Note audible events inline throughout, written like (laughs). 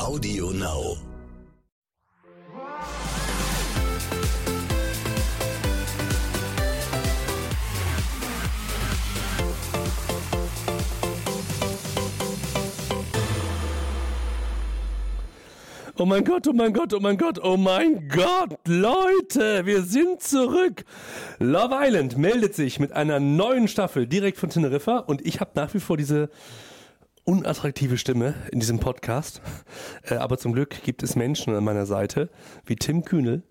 Audio Now. Oh mein Gott, oh mein Gott, oh mein Gott, oh mein Gott, Leute, wir sind zurück. Love Island meldet sich mit einer neuen Staffel direkt von Teneriffa und ich habe nach wie vor diese unattraktive Stimme in diesem Podcast. Äh, aber zum Glück gibt es Menschen an meiner Seite, wie Tim Kühnel,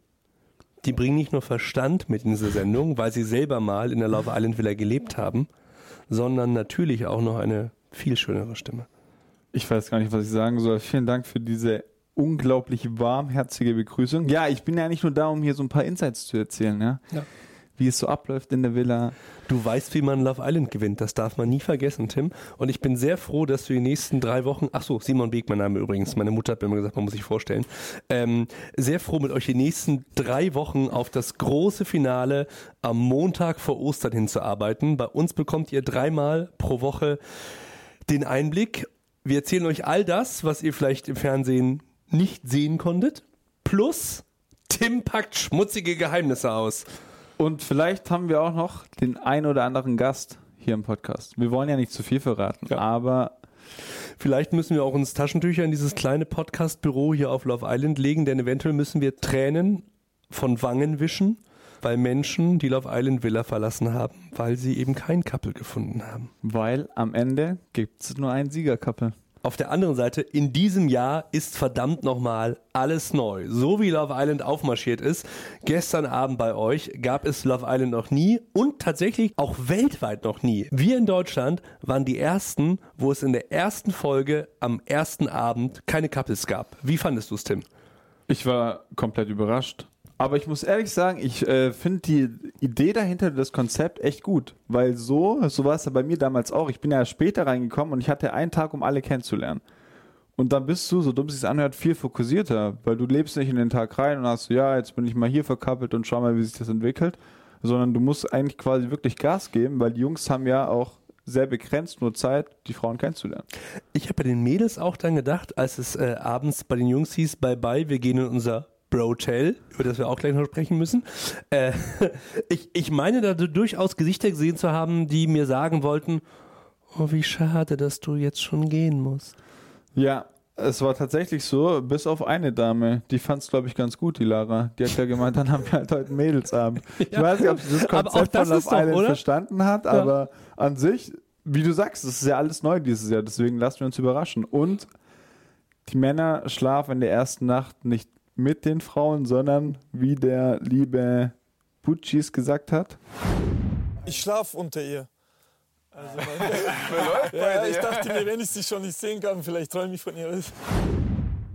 die bringen nicht nur Verstand mit in diese Sendung, weil sie selber mal in der Love Island Villa gelebt haben, sondern natürlich auch noch eine viel schönere Stimme. Ich weiß gar nicht, was ich sagen soll. Vielen Dank für diese unglaublich warmherzige Begrüßung. Ja, ich bin ja nicht nur da, um hier so ein paar Insights zu erzählen, ja. Ja. Wie es so abläuft in der Villa. Du weißt, wie man Love Island gewinnt. Das darf man nie vergessen, Tim. Und ich bin sehr froh, dass du die nächsten drei Wochen, ach so, Simon Beek, mein Name übrigens. Meine Mutter hat mir immer gesagt, man muss sich vorstellen. Ähm, sehr froh, mit euch die nächsten drei Wochen auf das große Finale am Montag vor Ostern hinzuarbeiten. Bei uns bekommt ihr dreimal pro Woche den Einblick. Wir erzählen euch all das, was ihr vielleicht im Fernsehen nicht sehen konntet. Plus, Tim packt schmutzige Geheimnisse aus. Und vielleicht haben wir auch noch den ein oder anderen Gast hier im Podcast. Wir wollen ja nicht zu viel verraten, Ja. aber Vielleicht müssen wir auch uns Taschentücher in dieses kleine Podcast-Büro hier auf Love Island legen, denn eventuell müssen wir Tränen von Wangen wischen, weil Menschen die Love Island Villa verlassen haben, weil sie eben kein Couple gefunden haben. weil am Ende gibt es nur ein Siegerkappel. Auf der anderen Seite, in diesem Jahr ist verdammt nochmal alles neu. So wie Love Island aufmarschiert ist, gestern Abend bei euch gab es Love Island noch nie und tatsächlich auch weltweit noch nie. Wir in Deutschland waren die ersten, wo es in der ersten Folge am ersten Abend keine Couples gab. Wie fandest du es, Tim? Ich war komplett überrascht. Aber ich muss ehrlich sagen, ich äh, finde die Idee dahinter, das Konzept echt gut. Weil so, so war es ja bei mir damals auch. Ich bin ja später reingekommen und ich hatte einen Tag, um alle kennenzulernen. Und dann bist du, so dumm es sich anhört, viel fokussierter, weil du lebst nicht in den Tag rein und hast so, ja, jetzt bin ich mal hier verkappelt und schau mal, wie sich das entwickelt. Sondern du musst eigentlich quasi wirklich Gas geben, weil die Jungs haben ja auch sehr begrenzt nur Zeit, die Frauen kennenzulernen. Ich habe bei den Mädels auch dann gedacht, als es äh, abends bei den Jungs hieß, bye bye, wir gehen in unser Brotel, über das wir auch gleich noch sprechen müssen. Äh, (laughs) ich, ich meine da durchaus Gesichter gesehen zu haben, die mir sagen wollten, oh, wie schade, dass du jetzt schon gehen musst. Ja, es war tatsächlich so, bis auf eine Dame, die fand es, glaube ich, ganz gut, die Lara. Die hat ja gemeint, dann haben wir halt heute Mädelsabend. Ich (laughs) Ja. weiß nicht, ob sie das Konzept das von Love doch, Island oder? verstanden hat, aber an sich, wie du sagst, das ist ja alles neu dieses Jahr, deswegen lassen wir uns überraschen. Und die Männer schlafen in der ersten Nacht nicht mit den Frauen, sondern wie der liebe Butchis gesagt hat, Ich schlafe unter ihr. Also, (laughs) ja, ich dachte mir, wenn ich sie schon nicht sehen kann, vielleicht träume ich von ihr.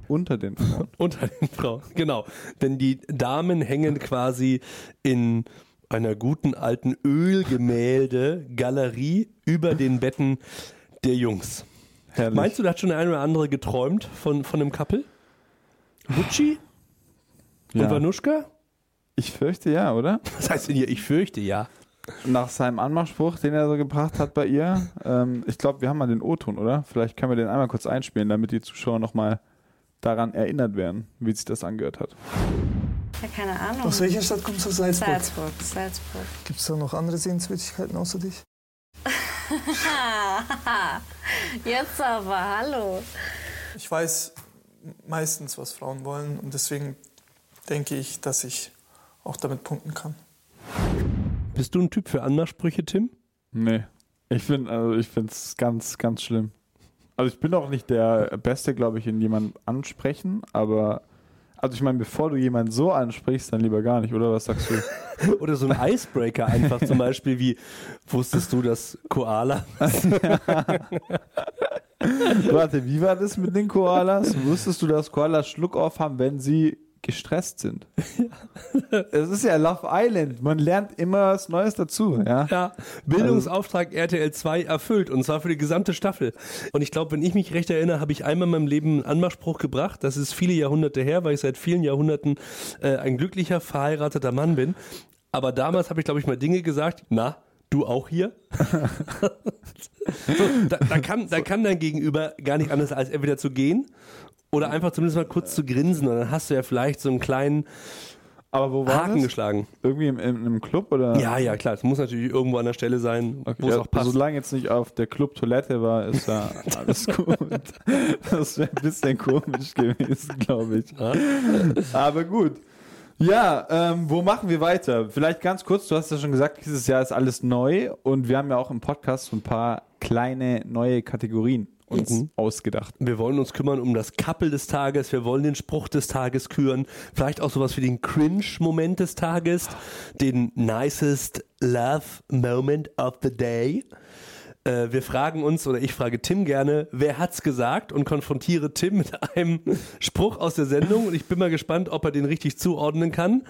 unter den Frauen. (laughs) Unter den Frauen, genau. Denn die Damen hängen quasi in einer guten alten Ölgemälde-Galerie über den Betten der Jungs. Herrlich. Meinst du, da hat schon der eine oder andere geträumt von, von einem Couple? Gucci und ja. Vanuschka? Ich fürchte ja, oder? (laughs) Was heißt denn hier? Ich fürchte ja. nach seinem Anmachspruch, den er so gebracht hat bei ihr. Ähm, ich glaube, wir haben mal den O-Ton, oder? Vielleicht können wir den einmal kurz einspielen, damit die Zuschauer nochmal daran erinnert werden, wie sich das angehört hat. Ja, keine Ahnung. Aus welcher Stadt kommst du? Salzburg. Salzburg, Salzburg. Gibt es da noch andere Sehenswürdigkeiten außer dich? (laughs) Jetzt aber, hallo. Ich weiß meistens, was Frauen wollen und deswegen denke ich, dass ich auch damit punkten kann. Bist du ein Typ für Anmachsprüche, Tim? Nee. Ich finde also ich es ganz, ganz schlimm. Also ich bin auch nicht der Beste, glaube ich, in jemanden ansprechen, aber also ich meine, bevor du jemanden so ansprichst, dann lieber gar nicht, oder? Was sagst du? (laughs) Oder so ein Icebreaker einfach zum Beispiel wie, wusstest du, dass Koala (laughs) Warte, wie war das mit den Koalas? Wusstest du, dass Koalas Schluck auf haben, wenn sie gestresst sind? (laughs) Es ist ja Love Island. Man lernt immer was Neues dazu, ja? Ja, Bildungsauftrag RTL 2 erfüllt und zwar für die gesamte Staffel. Und ich glaube, wenn ich mich recht erinnere, habe ich einmal in meinem Leben einen Anmachspruch gebracht. Das ist viele Jahrhunderte her, weil ich seit vielen Jahrhunderten äh, ein glücklicher, verheirateter Mann bin. Aber damals habe ich, glaube ich, mal Dinge gesagt. Na, du auch hier? (laughs) (laughs) so, da, da, kann, da kann dein Gegenüber gar nicht anders als entweder zu gehen Oder einfach zumindest mal kurz zu grinsen und dann hast du ja vielleicht so einen kleinen Aber wo war Haken das? geschlagen. Irgendwie im, im, im Club oder? Ja, ja, klar. Es muss natürlich irgendwo an der Stelle sein, Okay, wo es ja, auch passt. Solange jetzt nicht auf der Club-Toilette war, ist ja alles (laughs) gut. Das wäre ein bisschen komisch gewesen, glaube ich. Ja. Aber gut. Ja, ähm, wo machen wir weiter? Vielleicht ganz kurz, du hast ja schon gesagt, dieses Jahr ist alles neu und wir haben ja auch im Podcast so ein paar kleine neue Kategorien uns Mhm. ausgedacht. Wir wollen uns kümmern um das Couple des Tages, wir wollen den Spruch des Tages küren, vielleicht auch sowas wie den Cringe-Moment des Tages, den nicest Love Moment of the Day. Äh, wir fragen uns, oder ich frage Tim gerne, wer hat's gesagt und konfrontiere Tim mit einem Spruch aus der Sendung und ich bin mal gespannt, ob er den richtig zuordnen kann.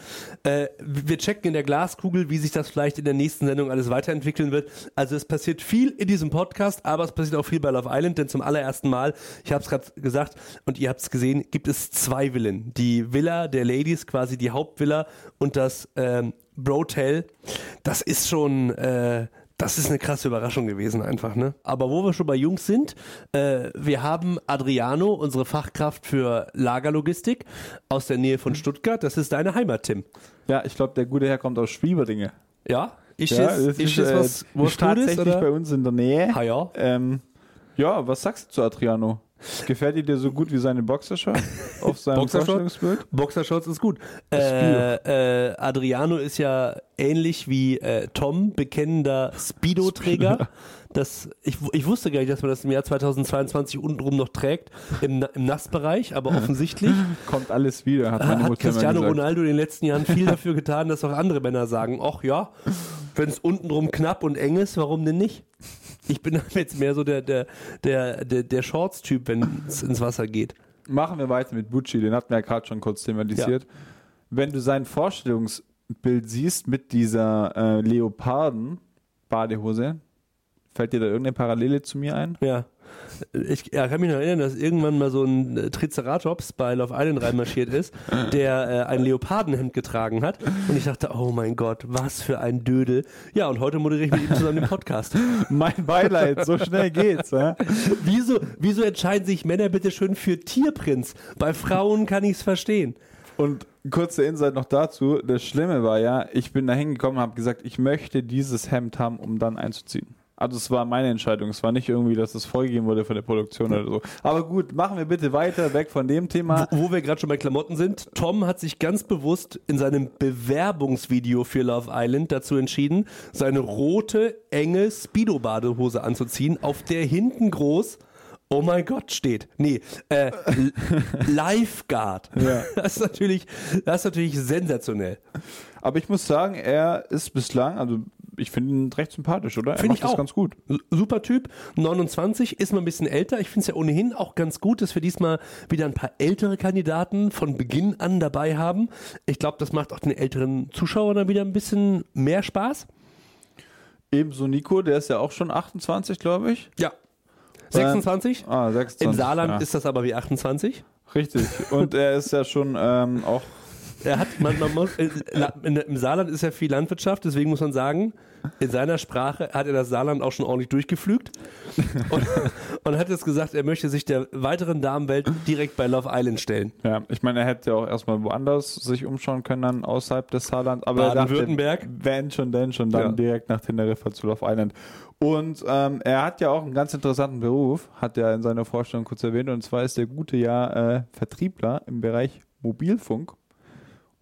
Äh, wir checken in der Glaskugel, wie sich das vielleicht in der nächsten Sendung alles weiterentwickeln wird. Also es passiert viel in diesem Podcast, aber es passiert auch viel bei Love Island, denn zum allerersten Mal, ich habe es gerade gesagt und ihr habt es gesehen, gibt es zwei Villen. Die Villa der Ladies, quasi die Hauptvilla und das ähm, Brotel. Das ist schon... Äh, das ist eine krasse Überraschung gewesen einfach, ne? Aber wo wir schon bei Jungs sind, äh, wir haben Adriano, unsere Fachkraft für Lagerlogistik aus der Nähe von Stuttgart. Das ist deine Heimat, Tim. Ja, ich glaube, der gute Herr kommt aus Schwieberdinge. Ja? Ist ja, das, ist das äh, was, ist was Gutes, tatsächlich oder? bei uns in der Nähe. Ah ja. Ähm, ja, was sagst du zu Adriano? Gefällt dir so gut wie seine Boxershort auf seinem? Vorstellungsbild? Boxershorts ist gut. Äh, äh, Adriano ist ja ähnlich wie äh, Tom, bekennender Speedo-Träger. Das, ich, ich wusste gar nicht, dass man das im Jahr 2022 untenrum noch trägt, im, im Nassbereich, aber offensichtlich (laughs) Kommt alles wieder, hat meine hat Mutter immer Cristiano. Ronaldo in den letzten Jahren viel dafür getan, dass auch andere Männer sagen, ach ja, wenn es untenrum knapp und eng ist, warum denn nicht? Ich bin (laughs) jetzt mehr so der, der, der, der, der Shorts-Typ, wenn es ins Wasser geht. Machen wir weiter mit Bucci, den hatten wir ja gerade schon kurz thematisiert. Wenn du sein Vorstellungsbild siehst mit dieser äh, Leoparden-Badehose, fällt dir da irgendeine Parallele zu mir ein? Ja. Ich ja, kann mich noch erinnern, dass irgendwann mal so ein äh, Triceratops bei Love Island reinmarschiert ist, der äh, ein Leopardenhemd getragen hat. Und ich dachte, oh mein Gott, was für ein Dödel. Ja, und heute moderiere ich mit ihm zusammen den Podcast. (laughs) Mein Beileid, so schnell geht's. Ja? Wieso, wieso entscheiden sich Männer bitte schön für Tierprinz? Bei Frauen kann ich es verstehen. Und kurze Insight noch dazu. Das Schlimme war ja, ich bin da hingekommen und habe gesagt, ich möchte dieses Hemd haben, um dann einzuziehen. Also es war meine Entscheidung. Es war nicht irgendwie, dass es vorgegeben wurde von der Produktion oder so. Aber gut, machen wir bitte weiter, weg von dem Thema. Wo wir gerade schon bei Klamotten sind, Tom hat sich ganz bewusst in seinem Bewerbungsvideo für Love Island dazu entschieden, seine rote, enge Speedo-Badehose anzuziehen, auf der hinten groß Oh mein Gott steht. Nee, äh, (laughs) Lifeguard. Ja. Das ist natürlich, das ist natürlich sensationell. Aber ich muss sagen, er ist bislang, also ich finde ihn recht sympathisch, oder? Er Finde macht ich das auch. ganz gut. Super Typ, 29, ist mal ein bisschen älter. Ich finde es ja ohnehin auch ganz gut, dass wir diesmal wieder ein paar ältere Kandidaten von Beginn an dabei haben. Ich glaube, das macht auch den älteren Zuschauern dann wieder ein bisschen mehr Spaß. Ebenso Nico, der ist ja auch schon 28, glaube ich. Ja. 26? Ah, 26. Im Saarland ja. ist das aber wie 28. Richtig. Und er ist ja schon ähm, auch Er hat, man, man muss, äh, in, Im Saarland ist ja viel Landwirtschaft, deswegen muss man sagen, in seiner Sprache hat er das Saarland auch schon ordentlich durchgeflügt und, (laughs) und hat jetzt gesagt, er möchte sich der weiteren Damenwelt direkt bei Love Island stellen. Ja, ich meine, er hätte ja auch erstmal woanders sich umschauen können, dann außerhalb des Saarland. Aber er Baden-Württemberg. Wenn schon, denn schon, dann Ja. direkt nach Teneriffa zu Love Island. Und ähm, er hat ja auch einen ganz interessanten Beruf, hat er in seiner Vorstellung kurz erwähnt, und zwar ist der gute ja äh, Vertriebler im Bereich Mobilfunk.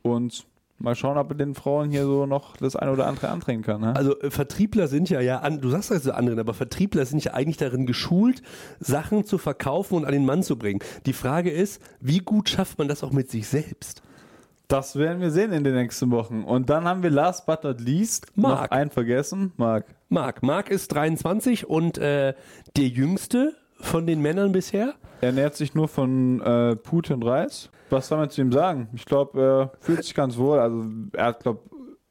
Und mal schauen, ob er den Frauen hier so noch das eine oder andere andrehen kann. Ne? Also äh, Vertriebler sind ja, ja, an, du sagst also anderen, aber Vertriebler sind ja eigentlich darin geschult, Sachen zu verkaufen und an den Mann zu bringen. Die Frage ist, wie gut schafft man das auch mit sich selbst? Das werden wir sehen in den nächsten Wochen. Und dann haben wir last but not least noch Marc. einen vergessen. Marc. Marc, Marc ist 23 und äh, der jüngste von den Männern bisher. Er ernährt sich nur von äh, Putin Reis. Was soll man zu ihm sagen? Ich glaube, er fühlt sich ganz wohl. Also er hat, glaube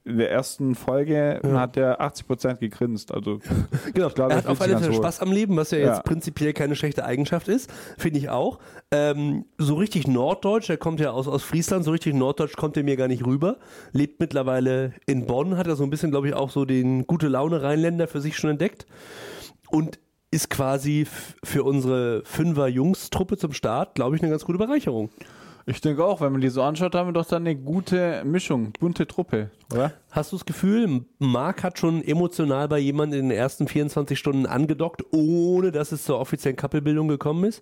in der ersten Folge hat er 80% gegrinst. Also (laughs) Genau, Ich glaube, er hat auf alle Fälle. Spaß am Leben, was ja, Ja. jetzt prinzipiell keine schlechte Eigenschaft ist, finde ich auch. Ähm, so richtig norddeutsch, er kommt ja aus, aus Friesland, so richtig norddeutsch kommt er mir gar nicht rüber. Lebt mittlerweile in Bonn, hat er so ein bisschen, glaube ich, auch so den gute Laune Rheinländer für sich schon entdeckt. Und ist quasi für unsere Fünfer-Jungs-Truppe zum Start, glaube ich, eine ganz gute Bereicherung. Ich denke auch, wenn man die so anschaut, haben wir doch dann eine gute Mischung, bunte Truppe, oder? Hast du das Gefühl, Marc hat schon emotional bei jemandem in den ersten 24 Stunden angedockt, ohne dass es zur offiziellen Couplebildung gekommen ist?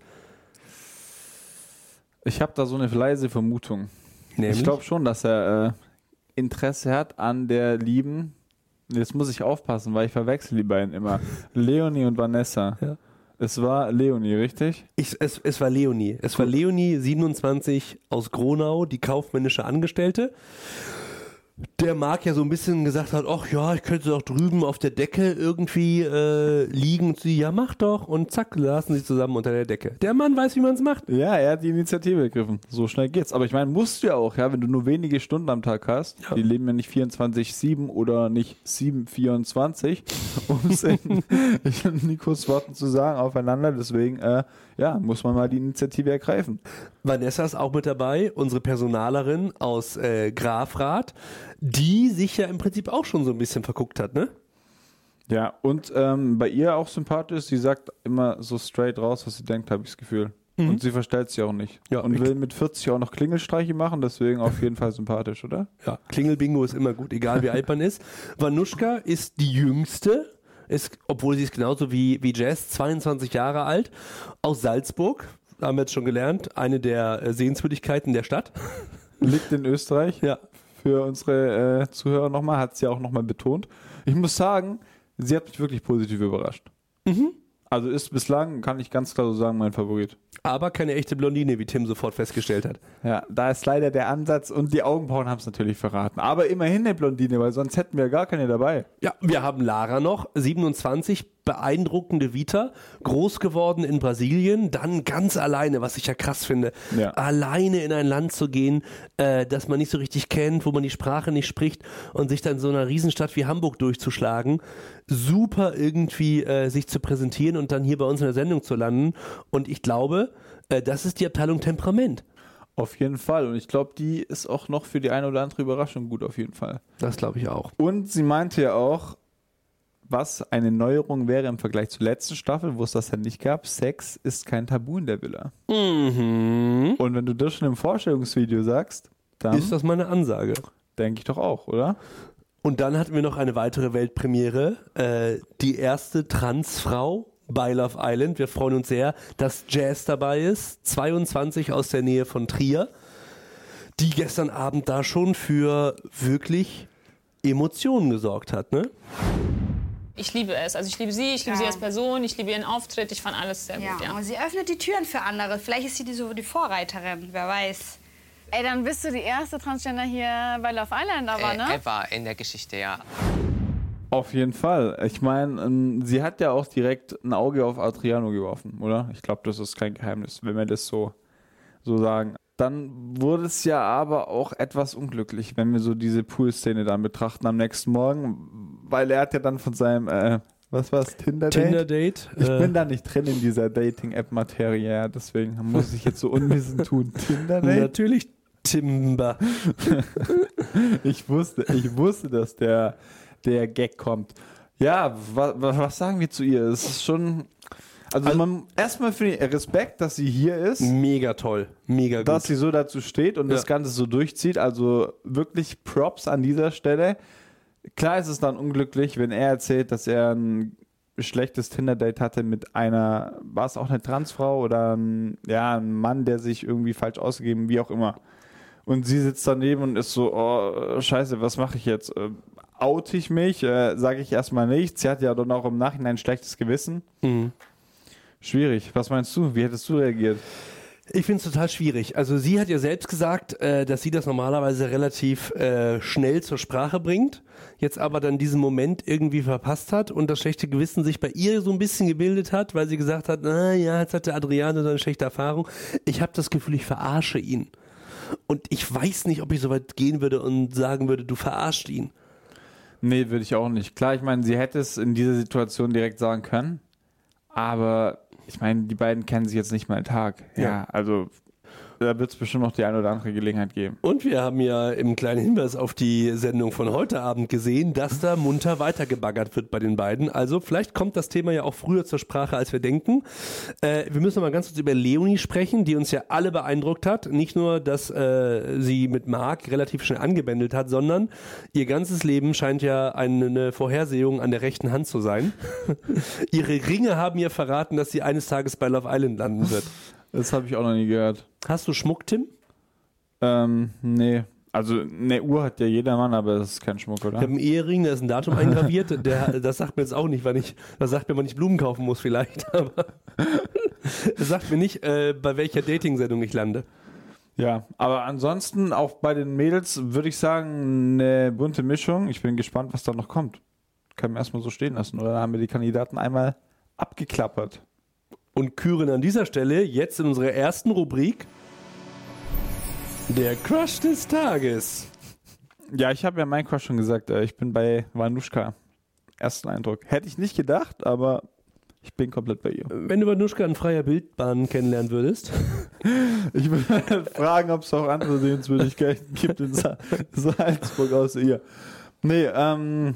Ich habe da so eine leise Vermutung. Nämlich? Ich glaube schon, dass er äh, Interesse hat an der lieben. Jetzt muss ich aufpassen, weil ich verwechsel die beiden immer. (laughs) Leonie und Vanessa. Ja. Es war Leonie, richtig? Ich, es, es war Leonie. Es war Leonie, 27 aus Gronau, die kaufmännische Angestellte. Der Marc ja so ein bisschen gesagt hat, ach ja, ich könnte doch drüben auf der Decke irgendwie äh, liegen. Und sie, ja, mach doch. Und zack, lassen sie zusammen unter der Decke. Der Mann weiß, wie man es macht. Ja, er hat die Initiative ergriffen. So schnell geht's. Aber ich meine, musst du ja auch, ja, wenn du nur wenige Stunden am Tag hast, Ja. die leben ja nicht 24-7 oder nicht 7-24, (laughs) um es in, Nikos Worten zu sagen, aufeinander. Deswegen, äh, ja, muss man mal die Initiative ergreifen. Vanessa ist auch mit dabei, unsere Personalerin aus äh, Grafrath, die sich ja im Prinzip auch schon so ein bisschen verguckt hat, ne? Ja, und ähm, bei ihr auch sympathisch, sie sagt immer so straight raus, was sie denkt, habe ich das Gefühl. Und sie verstellt sich auch nicht. Ja, und will mit 40 auch noch Klingelstreiche machen, deswegen auf jeden Fall sympathisch, oder? Ja, Klingelbingo ist immer gut, egal wie alt man ist. Vanuschka ist die jüngste, ist, obwohl sie ist genauso wie, wie Jess, 22 Jahre alt, aus Salzburg, haben wir jetzt schon gelernt, eine der äh, Sehenswürdigkeiten der Stadt. Liegt in Österreich. Ja. Für unsere äh, Zuhörer nochmal, hat sie auch nochmal betont. Ich muss sagen, sie hat mich wirklich positiv überrascht. Also ist bislang, kann ich ganz klar so sagen, mein Favorit. Aber keine echte Blondine, wie Tim sofort festgestellt hat. Ja, da ist leider der Ansatz und die Augenbrauen haben es natürlich verraten. Aber immerhin eine Blondine, weil sonst hätten wir gar keine dabei. Ja, wir haben Lara noch, 27, beeindruckende Vita, groß geworden in Brasilien, dann ganz alleine, was ich ja krass finde, Ja. alleine in ein Land zu gehen, äh, das man nicht so richtig kennt, wo man die Sprache nicht spricht und sich dann in so einer Riesenstadt wie Hamburg durchzuschlagen, super irgendwie äh, sich zu präsentieren und dann hier bei uns in der Sendung zu landen. Und ich glaube, äh, das ist die Abteilung Temperament. Auf jeden Fall. Und ich glaube, die ist auch noch für die eine oder andere Überraschung gut, auf jeden Fall. Das glaube ich auch. Und sie meinte ja auch, was eine Neuerung wäre im Vergleich zur letzten Staffel, wo es das ja nicht gab. Sex ist kein Tabu in der Villa. Mhm. Und wenn du das schon im Vorstellungsvideo sagst, dann Ist das meine Ansage? denke ich doch auch, oder? Und dann hatten wir noch eine weitere Weltpremiere, äh, die erste Transfrau bei Love Island. Wir freuen uns sehr, dass Jazz dabei ist, 22 aus der Nähe von Trier, die gestern Abend da schon für wirklich Emotionen gesorgt hat, ne? Ich liebe es. Also ich liebe sie, ich liebe Ja. sie als Person, ich liebe ihren Auftritt. Ich fand alles sehr Ja, gut, ja. und sie öffnet die Türen für andere. Vielleicht ist sie die, so die Vorreiterin, wer weiß. Ey, dann bist du die erste Transgender hier bei Love Island, aber, äh, ne? ever in der Geschichte, ja. Auf jeden Fall. Ich meine, ähm, sie hat ja auch direkt ein Auge auf Adriano geworfen, oder? Ich glaube, das ist kein Geheimnis, wenn wir das so, so sagen. Dann wurde es ja aber auch etwas unglücklich, wenn wir so diese Pool-Szene dann betrachten am nächsten Morgen, weil er hat ja dann von seinem, äh, was war's, Tinder-Date? Tinder-Date. Ich äh, bin da nicht drin in dieser Dating-App-Materie, ja, deswegen muss ich jetzt so unwissend tun. (laughs) Tinder-Date? natürlich Timber. (laughs) Ich wusste, ich wusste, dass der, der Gag kommt. Ja, wa, wa, was sagen wir zu ihr? Es ist schon. Also, man erstmal für den Respekt, dass sie hier ist, Mega toll. Mega dass gut. sie so dazu steht und Ja. das Ganze so durchzieht. Also wirklich Props an dieser Stelle. Klar ist es dann unglücklich, wenn er erzählt, dass er ein schlechtes Tinder-Date hatte mit einer, war es auch eine Transfrau oder ein, ja, ein Mann, der sich irgendwie falsch ausgegeben, wie auch immer. Und sie sitzt daneben und ist so, oh, scheiße, was mache ich jetzt? Äh, oute ich mich? Äh, Sage ich erstmal nichts? Sie hat ja dann auch im Nachhinein ein schlechtes Gewissen. Mhm. Schwierig. Was meinst du? Wie hättest du reagiert? Ich finde es total schwierig. Also sie hat ja selbst gesagt, äh, dass sie das normalerweise relativ äh, schnell zur Sprache bringt, jetzt aber dann diesen Moment irgendwie verpasst hat und das schlechte Gewissen sich bei ihr so ein bisschen gebildet hat, weil sie gesagt hat, na ja, jetzt hatte Adriano so eine schlechte Erfahrung. Ich habe das Gefühl, ich verarsche ihn. Und ich weiß nicht, ob ich so weit gehen würde und sagen würde, du verarscht ihn. Nee, würde ich auch nicht. Klar, ich meine, sie hätte es in dieser Situation direkt sagen können, aber ich meine, die beiden kennen sich jetzt nicht mal einen Tag. Ja, Ja. also Da wird es bestimmt noch die eine oder andere Gelegenheit geben. Und wir haben ja im kleinen Hinweis auf die Sendung von heute Abend gesehen, dass da munter weitergebaggert wird bei den beiden. Also vielleicht kommt das Thema ja auch früher zur Sprache, als wir denken. Äh, wir müssen mal ganz kurz über Leonie sprechen, die uns ja alle beeindruckt hat. Nicht nur, dass äh, sie mit Marc relativ schnell angebändelt hat, sondern ihr ganzes Leben scheint ja eine Vorhersehung an der rechten Hand zu sein. (laughs) Ihre Ringe haben ihr verraten, dass sie eines Tages bei Love Island landen wird. Das habe ich auch noch nie gehört. Hast du Schmuck, Tim? Ähm, nee. Also eine Uhr hat ja jeder Mann, aber das ist kein Schmuck, oder? Ich habe einen Ehering, da ist ein Datum eingraviert. Der, das sagt mir jetzt auch nicht, wann ich, das sagt mir, wann ich Blumen kaufen muss vielleicht. (laughs) Aber das sagt mir nicht, äh, bei welcher Dating-Sendung ich lande. Ja, aber ansonsten auch bei den Mädels würde ich sagen, eine bunte Mischung. Ich bin gespannt, was da noch kommt. Können wir erstmal so stehen lassen. Oder haben wir die Kandidaten einmal abgeklappert? Und küren an dieser Stelle jetzt in unserer ersten Rubrik der Crush des Tages. Ja, ich habe ja mein Crush schon gesagt. äh, Ich bin bei Vanushka. Ersten Eindruck. Hätte ich nicht gedacht, aber ich bin komplett bei ihr. Wenn du Vanuschka in freier Bildbahn kennenlernen würdest, (laughs) Ich würde (laughs) fragen, ob es auch andere Sehenswürdigkeiten gibt in Sa (laughs) Salzburg außer ihr. Nee, ähm,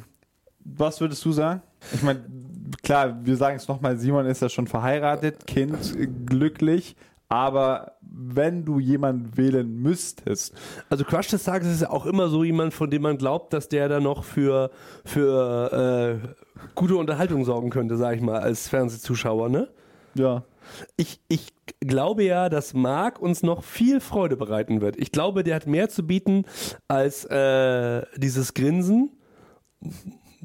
was würdest du sagen? Ich meine, klar, wir sagen es nochmal, Simon ist ja schon verheiratet, Kind, glücklich, aber wenn du jemanden wählen müsstest, also Crush des Tages ist ja auch immer so jemand, von dem man glaubt, dass der da noch für, für äh, gute Unterhaltung sorgen könnte, sag ich mal, als Fernsehzuschauer, ne? ja, Ich, ich glaube ja, dass Marc uns noch viel Freude bereiten wird. Ich glaube, der hat mehr zu bieten als äh, dieses Grinsen,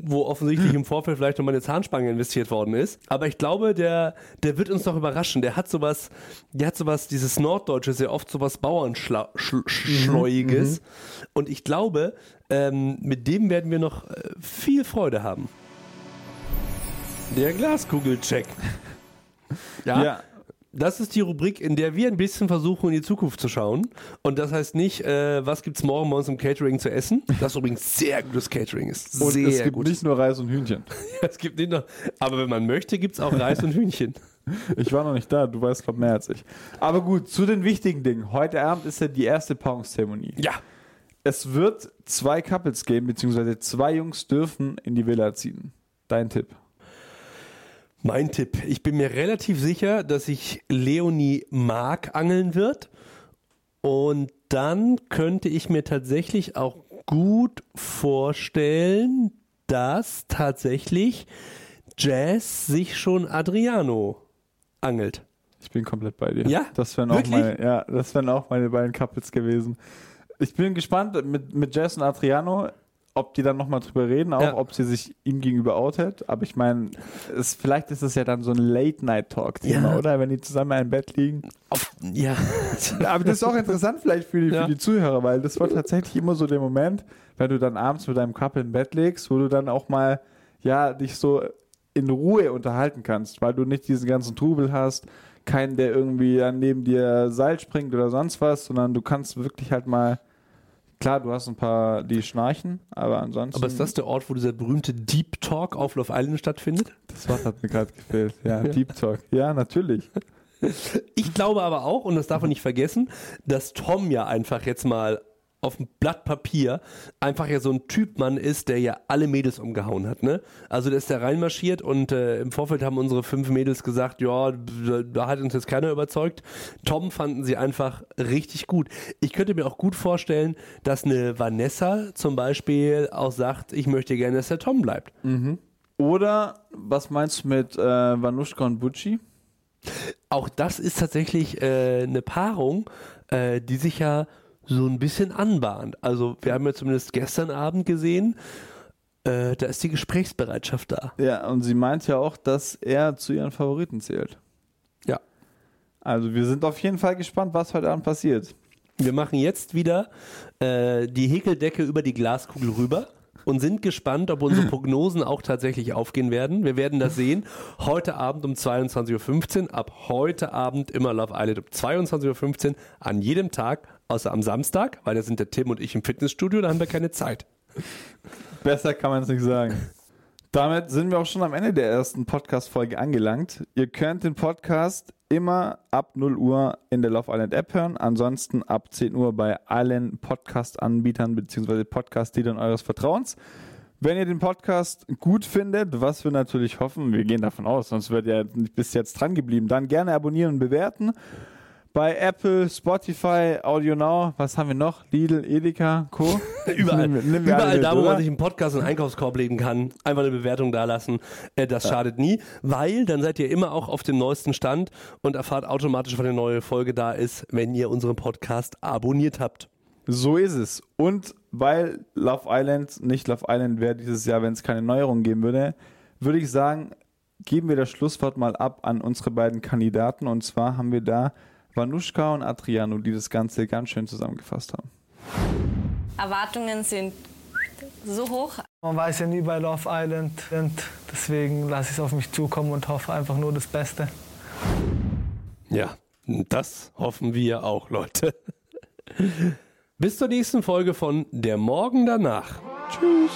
wo offensichtlich im Vorfeld vielleicht nochmal eine Zahnspange investiert worden ist. Aber ich glaube, der, der wird uns noch überraschen. Der hat sowas, der hat sowas, dieses Norddeutsche, sehr oft sowas Bauernschleuiges. Und ich glaube, ähm, mit dem werden wir noch äh, viel Freude haben. Der Glaskugelcheck. Ja, ja, das ist die Rubrik, in der wir ein bisschen versuchen, in die Zukunft zu schauen. Und das heißt nicht, äh, was gibt's morgen bei uns im Catering zu essen. Das übrigens sehr gutes Catering ist. und sehr es gibt gut. nicht nur Reis und Hühnchen. (laughs) es gibt nicht noch. Aber wenn man möchte, gibt's auch Reis und Hühnchen. (laughs) Ich war noch nicht da, du weißt, glaub mehr als ich. Aber gut, zu den wichtigen Dingen. Heute Abend ist ja die erste Paarungszeremonie. Ja. Es wird zwei Couples geben, beziehungsweise zwei Jungs dürfen in die Villa ziehen. Dein Tipp. Mein Tipp. Ich bin mir relativ sicher, dass sich Leonie Mark angeln wird. Und dann könnte ich mir tatsächlich auch gut vorstellen, dass tatsächlich Jazz sich schon Adriano angelt. Ich bin komplett bei dir. Ja? Das wären auch meine, ja, das wären auch meine beiden Couples gewesen. Ich bin gespannt mit, mit Jess und Adriano, ob die dann nochmal drüber reden, auch Ja. ob sie sich ihm gegenüber outet. Aber ich meine, vielleicht ist es ja dann so ein Late-Night-Talk-Thema, Ja. oder? Wenn die zusammen im Bett liegen. Auf, ja. (laughs) Aber das ist auch interessant vielleicht für die, Ja. für die Zuhörer, weil das war tatsächlich immer so der Moment, wenn du dann abends mit deinem Couple im Bett legst, wo du dann auch mal, ja, dich so in Ruhe unterhalten kannst, weil du nicht diesen ganzen Trubel hast, keinen, der irgendwie dann neben dir Seil springt oder sonst was, sondern du kannst wirklich halt mal, klar, du hast ein paar, die schnarchen, aber ansonsten, Aber ist das der Ort, wo dieser berühmte Deep Talk auf Love Island stattfindet? das Wort hat mir gerade gefehlt. Ja, (laughs) Deep Talk. Ja, natürlich. Ich glaube aber auch, und das darf man nicht vergessen, dass Tom ja einfach jetzt mal auf dem Blatt Papier einfach ja so ein Typmann ist, der ja alle Mädels umgehauen hat, ne? Also der ist da reinmarschiert und äh, im Vorfeld haben unsere fünf Mädels gesagt, ja, da, hat uns jetzt keiner überzeugt. Tom fanden sie einfach richtig gut. Ich könnte mir auch gut vorstellen, dass eine Vanessa zum Beispiel auch sagt, ich möchte gerne, dass der Tom bleibt. Oder, was meinst du mit äh, Vanushka und Butchi? Auch das ist tatsächlich äh, eine Paarung, äh, die sich ja so ein bisschen anbahnt. Also wir haben ja zumindest gestern Abend gesehen, äh, da ist die Gesprächsbereitschaft da. Ja, und sie meint ja auch, dass er zu ihren Favoriten zählt. Ja. Also wir sind auf jeden Fall gespannt, was heute Abend passiert. Wir machen jetzt wieder äh, die Häkeldecke über die Glaskugel rüber und sind gespannt, ob unsere (laughs) Prognosen auch tatsächlich aufgehen werden. Wir werden das sehen. Heute Abend um 22.15 Uhr, ab heute Abend immer Love Island um 22.15 Uhr, an jedem Tag, außer am Samstag, weil da sind der Tim und ich im Fitnessstudio, da haben wir keine Zeit. Besser kann man es nicht sagen. Damit sind wir auch schon am Ende der ersten Podcast-Folge angelangt. Ihr könnt den Podcast immer ab 0 Uhr in der Love Island App hören. Ansonsten ab 10 Uhr bei allen Podcast-Anbietern bzw. Podcast-Liedern eures Vertrauens. Wenn ihr den Podcast gut findet, was wir natürlich hoffen, wir gehen davon aus, sonst werdet ihr bis jetzt dran geblieben, dann gerne abonnieren und bewerten. Bei Apple, Spotify, Audio Now, was haben wir noch? Lidl, Edeka, Co. (laughs) Überall, Nehmen wir- nehmen wir alle überall mit, da, wo oder? man sich einen Podcast und einen Einkaufskorb legen kann, einfach eine Bewertung dalassen. Äh, das schadet nie, weil dann seid ihr immer auch auf dem neuesten Stand und erfahrt automatisch, wann eine neue Folge da ist, wenn ihr unseren Podcast abonniert habt. So ist es. Und weil Love Island nicht Love Island wäre dieses Jahr, wenn es keine Neuerung geben würde, würde ich sagen, geben wir das Schlusswort mal ab an unsere beiden Kandidaten. Und zwar haben wir da Vanushka und Adriano, die das Ganze ganz schön zusammengefasst haben. Erwartungen sind so hoch. Man weiß ja nie bei Love Island und deswegen lasse ich es auf mich zukommen und hoffe einfach nur das Beste. Ja, das hoffen wir auch, Leute. Bis zur nächsten Folge von Der Morgen danach. Tschüss.